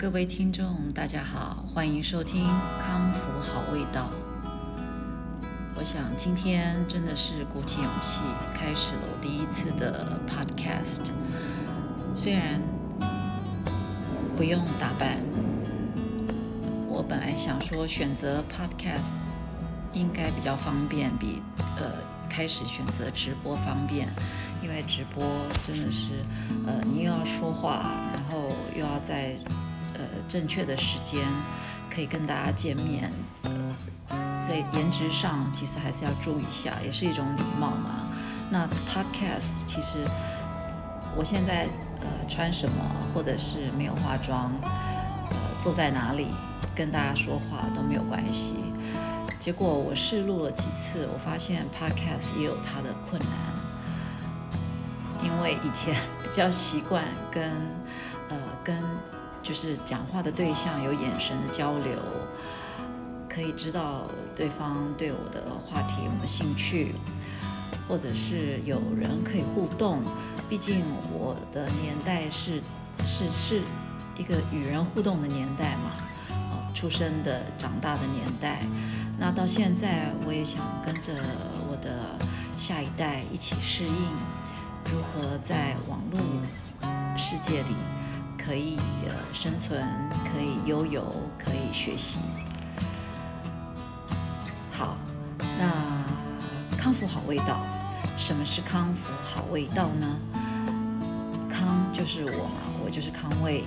各位听众，大家好，欢迎收听《康复好味道》。我想今天真的是鼓起勇气开始了我第一次的 podcast。虽然不用打扮，我本来想说选择 podcast 应该比较方便，比呃开始选择直播方便，因为直播真的是呃你又要说话，然后又要在。正确的时间可以跟大家见面，在颜值上其实还是要注意一下，也是一种礼貌嘛。那 podcast 其实我现在呃穿什么，或者是没有化妆，呃坐在哪里跟大家说话都没有关系。结果我试录了几次，我发现 podcast 也有它的困难，因为以前比较习惯跟呃跟。就是讲话的对象有眼神的交流，可以知道对方对我的话题有没有兴趣，或者是有人可以互动。毕竟我的年代是是是一个与人互动的年代嘛，哦，出生的长大的年代。那到现在，我也想跟着我的下一代一起适应，如何在网络世界里。可以呃生存，可以悠游，可以学习。好，那康复好味道，什么是康复好味道呢？康就是我嘛，我就是康味。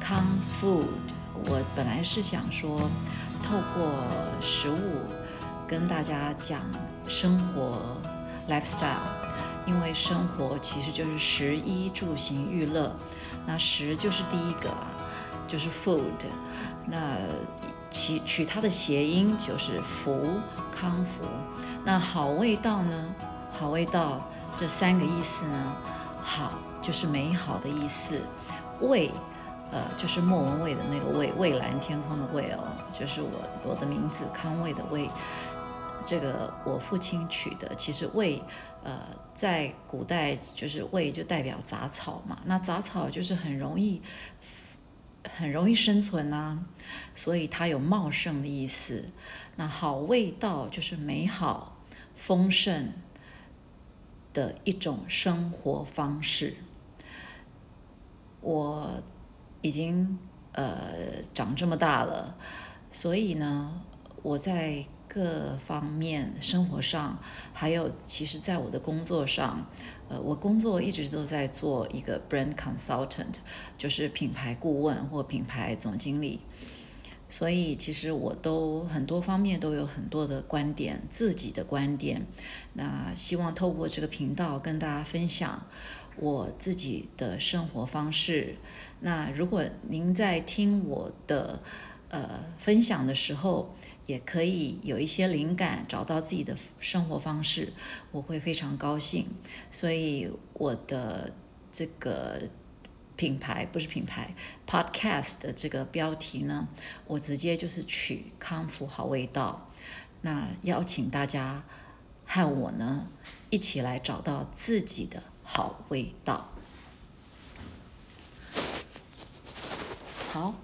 康 food，我本来是想说，透过食物跟大家讲生活 lifestyle，因为生活其实就是食衣住行娱乐。那食就是第一个啊，就是 food。那取取它的谐音就是福康福。那好味道呢？好味道这三个意思呢？好就是美好的意思，味呃就是莫文蔚的那个蔚，蔚蓝天空的蔚哦，就是我我的名字康卫的卫。这个我父亲取的，其实味，呃，在古代就是味就代表杂草嘛，那杂草就是很容易，很容易生存呐，所以它有茂盛的意思。那好味道就是美好、丰盛的一种生活方式。我已经呃长这么大了，所以呢，我在。各方面生活上，还有其实，在我的工作上，呃，我工作一直都在做一个 brand consultant，就是品牌顾问或品牌总经理，所以其实我都很多方面都有很多的观点，自己的观点。那希望透过这个频道跟大家分享我自己的生活方式。那如果您在听我的呃分享的时候，也可以有一些灵感，找到自己的生活方式，我会非常高兴。所以我的这个品牌不是品牌，Podcast 的这个标题呢，我直接就是取“康复好味道”。那邀请大家和我呢一起来找到自己的好味道。好。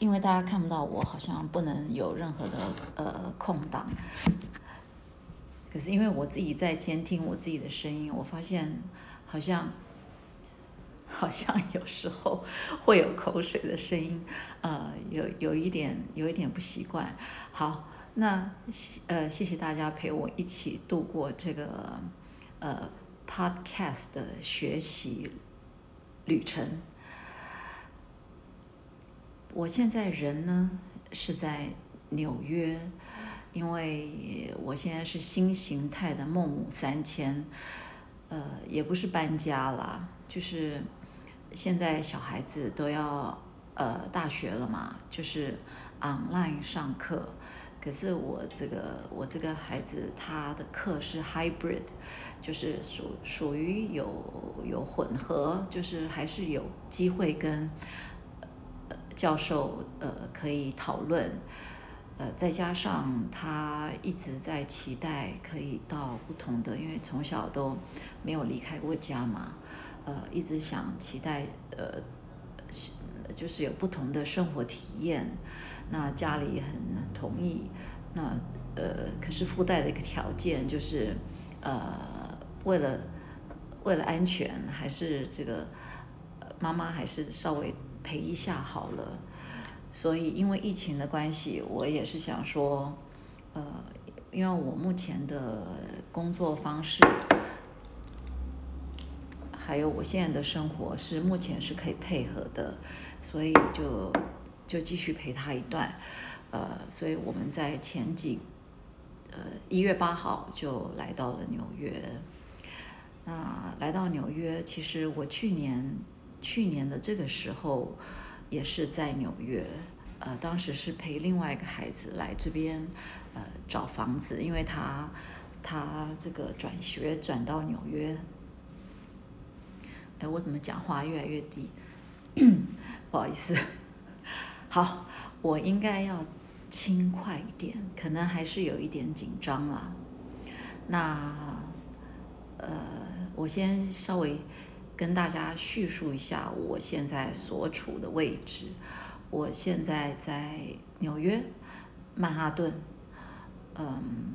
因为大家看不到我，好像不能有任何的呃空档。可是因为我自己在监听我自己的声音，我发现好像好像有时候会有口水的声音，呃，有有一点有一点不习惯。好，那呃谢谢大家陪我一起度过这个呃 podcast 的学习旅程。我现在人呢是在纽约，因为我现在是新形态的孟母三迁，呃，也不是搬家啦，就是现在小孩子都要呃大学了嘛，就是 online 上课，可是我这个我这个孩子他的课是 hybrid，就是属属于有有混合，就是还是有机会跟。教授呃可以讨论，呃再加上他一直在期待可以到不同的，因为从小都没有离开过家嘛，呃一直想期待呃就是有不同的生活体验。那家里很同意，那呃，可是附带的一个条件就是，呃，为了为了安全，还是这个妈妈还是稍微陪一下好了。所以因为疫情的关系，我也是想说，呃，因为我目前的工作方式，还有我现在的生活是目前是可以配合的，所以就。就继续陪他一段，呃，所以我们在前几，呃，一月八号就来到了纽约。那来到纽约，其实我去年去年的这个时候也是在纽约，呃，当时是陪另外一个孩子来这边，呃，找房子，因为他他这个转学转到纽约。哎，我怎么讲话越来越低？不好意思。好，我应该要轻快一点，可能还是有一点紧张啊。那，呃，我先稍微跟大家叙述一下我现在所处的位置。我现在在纽约曼哈顿，嗯，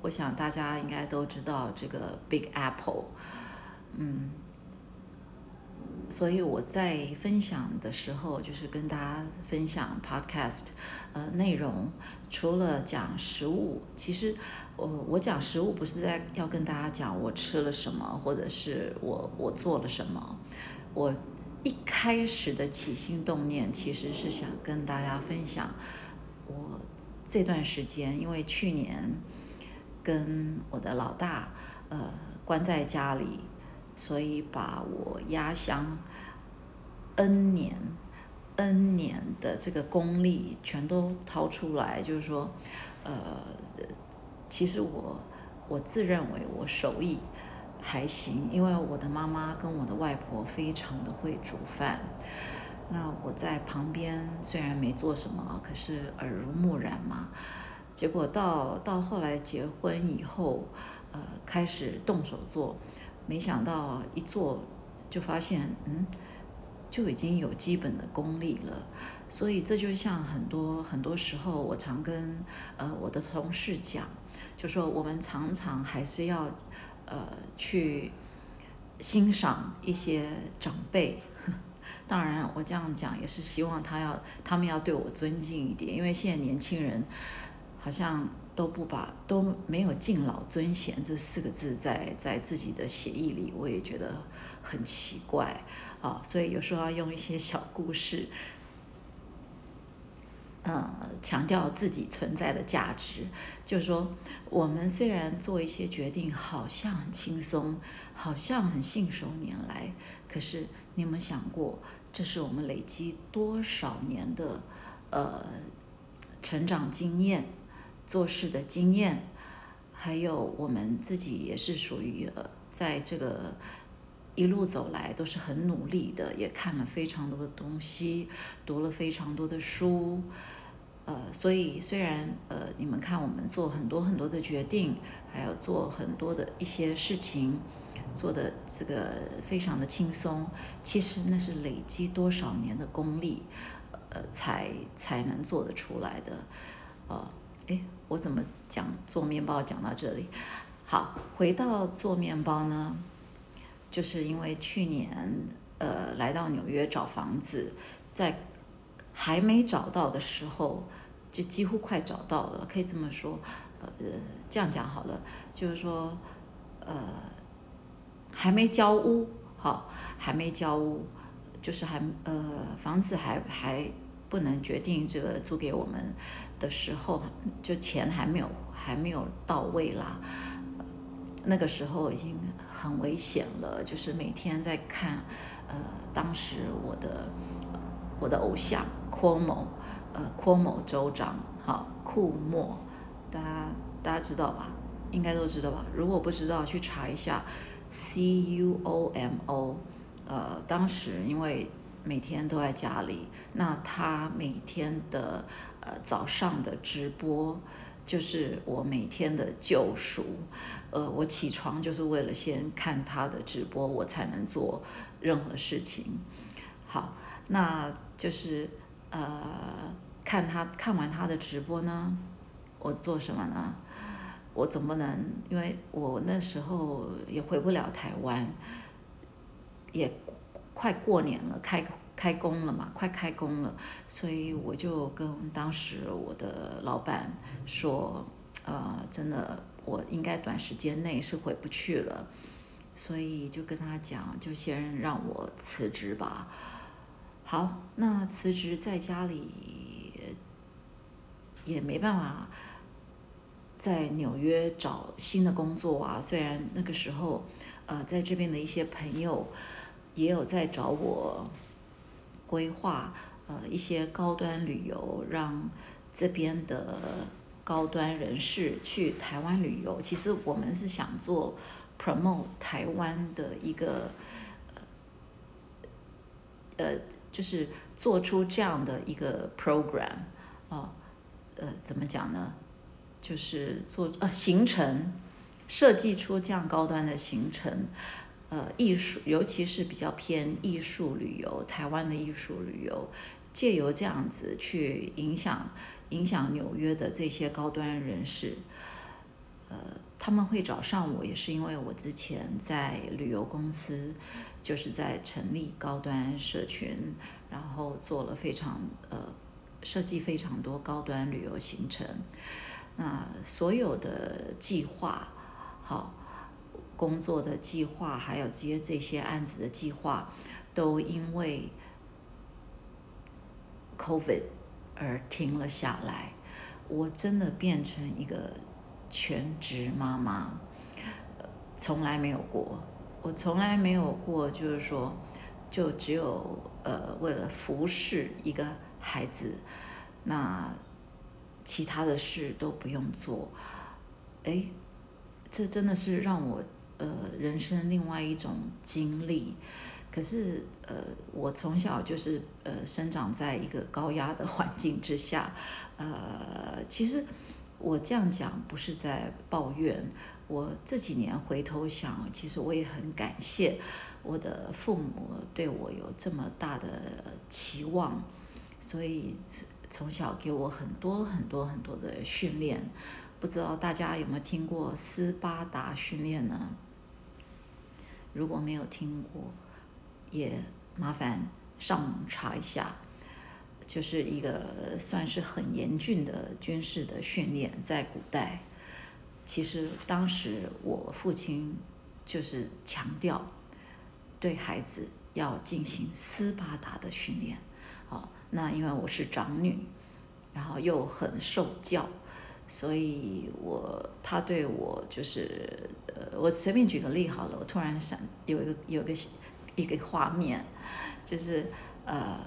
我想大家应该都知道这个 Big Apple，嗯。所以我在分享的时候，就是跟大家分享 podcast，呃，内容除了讲食物，其实我我讲食物不是在要跟大家讲我吃了什么，或者是我我做了什么。我一开始的起心动念其实是想跟大家分享我这段时间，因为去年跟我的老大呃关在家里。所以把我压箱 N 年 N 年的这个功力全都掏出来，就是说，呃，其实我我自认为我手艺还行，因为我的妈妈跟我的外婆非常的会煮饭。那我在旁边虽然没做什么，可是耳濡目染嘛。结果到到后来结婚以后，呃，开始动手做。没想到一做就发现，嗯，就已经有基本的功力了。所以这就像很多很多时候，我常跟呃我的同事讲，就说我们常常还是要呃去欣赏一些长辈。当然，我这样讲也是希望他要他们要对我尊敬一点，因为现在年轻人好像。都不把都没有敬老尊贤这四个字在在自己的协议里，我也觉得很奇怪啊，所以有时候要用一些小故事，呃，强调自己存在的价值。就是说，我们虽然做一些决定好像很轻松，好像很信手拈来，可是你有没有想过，这是我们累积多少年的呃成长经验？做事的经验，还有我们自己也是属于呃，在这个一路走来都是很努力的，也看了非常多的东西，读了非常多的书，呃，所以虽然呃，你们看我们做很多很多的决定，还有做很多的一些事情，做的这个非常的轻松，其实那是累积多少年的功力，呃，才才能做得出来的，呃。哎，我怎么讲做面包讲到这里？好，回到做面包呢，就是因为去年呃来到纽约找房子，在还没找到的时候，就几乎快找到了，可以这么说。呃，这样讲好了，就是说呃还没交屋，好，还没交屋，就是还呃房子还还。不能决定这个租给我们的时候，就钱还没有还没有到位啦。那个时候已经很危险了，就是每天在看，呃，当时我的我的偶像库某，呃，库某州长，好，库莫，大家大家知道吧？应该都知道吧？如果不知道，去查一下，C U O M O，呃，当时因为。每天都在家里，那他每天的呃早上的直播就是我每天的救赎，呃，我起床就是为了先看他的直播，我才能做任何事情。好，那就是呃，看他看完他的直播呢，我做什么呢？我总不能，因为我那时候也回不了台湾，也快过年了，开开工了嘛，快开工了，所以我就跟当时我的老板说，呃，真的，我应该短时间内是回不去了，所以就跟他讲，就先让我辞职吧。好，那辞职在家里也没办法。在纽约找新的工作啊，虽然那个时候，呃，在这边的一些朋友也有在找我规划，呃，一些高端旅游，让这边的高端人士去台湾旅游。其实我们是想做 promote 台湾的一个，呃，就是做出这样的一个 program 啊，呃，怎么讲呢？就是做呃行程，设计出这样高端的行程，呃艺术，尤其是比较偏艺术旅游，台湾的艺术旅游，借由这样子去影响影响纽约的这些高端人士，呃他们会找上我，也是因为我之前在旅游公司，就是在成立高端社群，然后做了非常呃设计非常多高端旅游行程。那所有的计划，好，工作的计划，还有接这些案子的计划，都因为 COVID 而停了下来。我真的变成一个全职妈妈，从来没有过。我从来没有过，就是说，就只有呃，为了服侍一个孩子，那。其他的事都不用做，哎，这真的是让我呃人生另外一种经历。可是呃，我从小就是呃生长在一个高压的环境之下，呃，其实我这样讲不是在抱怨。我这几年回头想，其实我也很感谢我的父母对我有这么大的期望，所以。从小给我很多很多很多的训练，不知道大家有没有听过斯巴达训练呢？如果没有听过，也麻烦上网查一下，就是一个算是很严峻的军事的训练，在古代。其实当时我父亲就是强调，对孩子要进行斯巴达的训练，好。那因为我是长女，然后又很受教，所以我他对我就是呃，我随便举个例好了，我突然想有一个有一个一个画面，就是呃，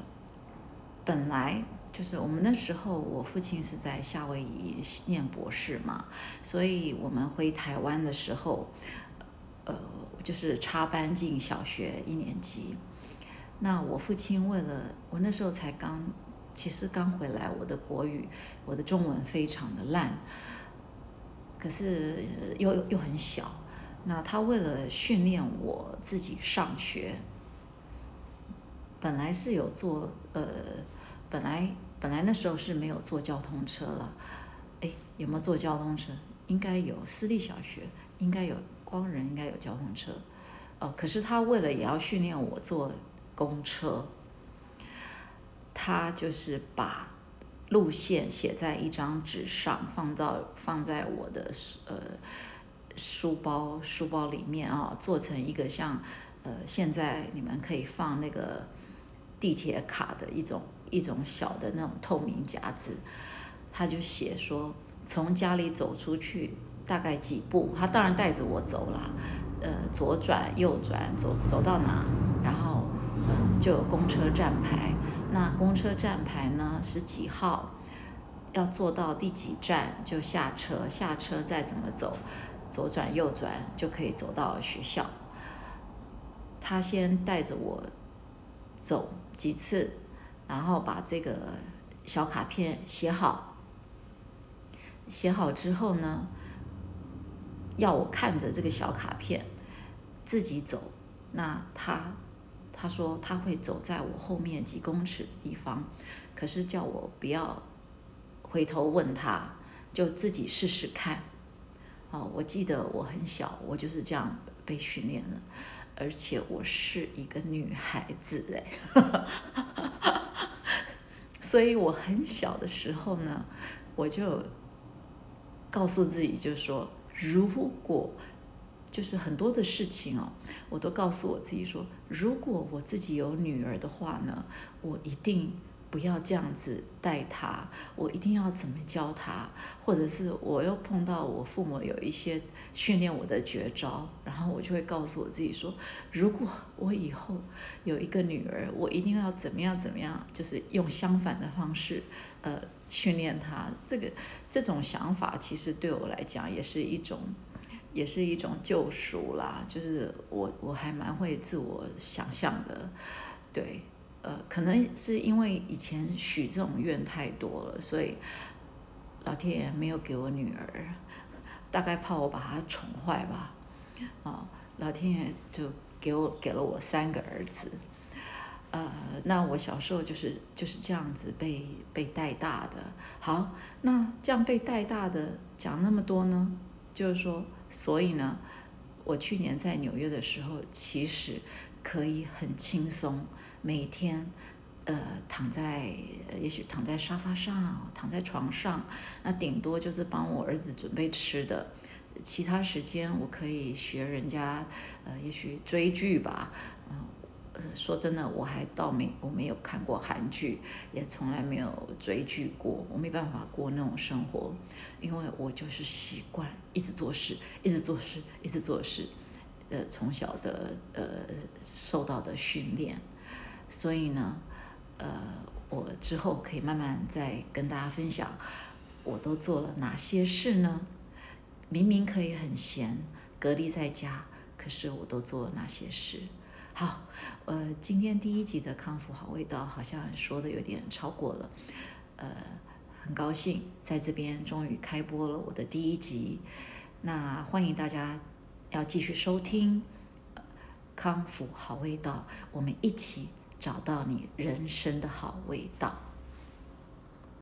本来就是我们那时候我父亲是在夏威夷念博士嘛，所以我们回台湾的时候，呃，就是插班进小学一年级。那我父亲为了我那时候才刚，其实刚回来，我的国语、我的中文非常的烂，可是又又很小。那他为了训练我自己上学，本来是有坐呃，本来本来那时候是没有坐交通车了，哎，有没有坐交通车？应该有，私立小学应该有，光仁应该有交通车。哦，可是他为了也要训练我坐。公车，他就是把路线写在一张纸上，放到放在我的呃书包书包里面啊，做成一个像呃现在你们可以放那个地铁卡的一种一种小的那种透明夹子，他就写说从家里走出去大概几步，他当然带着我走了，呃左转右转走走到哪，然后。就有公车站牌，那公车站牌呢是几号？要坐到第几站就下车，下车再怎么走，左转右转就可以走到学校。他先带着我走几次，然后把这个小卡片写好。写好之后呢，要我看着这个小卡片自己走。那他。他说他会走在我后面几公尺的地方，可是叫我不要回头问他，就自己试试看。哦，我记得我很小，我就是这样被训练的，而且我是一个女孩子哎，所以我很小的时候呢，我就告诉自己，就说如果。就是很多的事情哦，我都告诉我自己说，如果我自己有女儿的话呢，我一定不要这样子带她，我一定要怎么教她，或者是我又碰到我父母有一些训练我的绝招，然后我就会告诉我自己说，如果我以后有一个女儿，我一定要怎么样怎么样，就是用相反的方式，呃，训练她。这个这种想法其实对我来讲也是一种。也是一种救赎啦，就是我我还蛮会自我想象的，对，呃，可能是因为以前许这种愿太多了，所以老天爷没有给我女儿，大概怕我把她宠坏吧，啊，老天爷就给我给了我三个儿子，呃，那我小时候就是就是这样子被被带大的，好，那这样被带大的讲那么多呢，就是说。所以呢，我去年在纽约的时候，其实可以很轻松，每天，呃，躺在，也许躺在沙发上，躺在床上，那顶多就是帮我儿子准备吃的，其他时间我可以学人家，呃，也许追剧吧，嗯。说真的，我还倒没我没有看过韩剧，也从来没有追剧过，我没办法过那种生活，因为我就是习惯一直做事，一直做事，一直做事，呃，从小的呃受到的训练，所以呢，呃，我之后可以慢慢再跟大家分享，我都做了哪些事呢？明明可以很闲，隔离在家，可是我都做了哪些事？好，呃，今天第一集的康复好味道好像说的有点超过了，呃，很高兴在这边终于开播了我的第一集，那欢迎大家要继续收听康复好味道，我们一起找到你人生的好味道。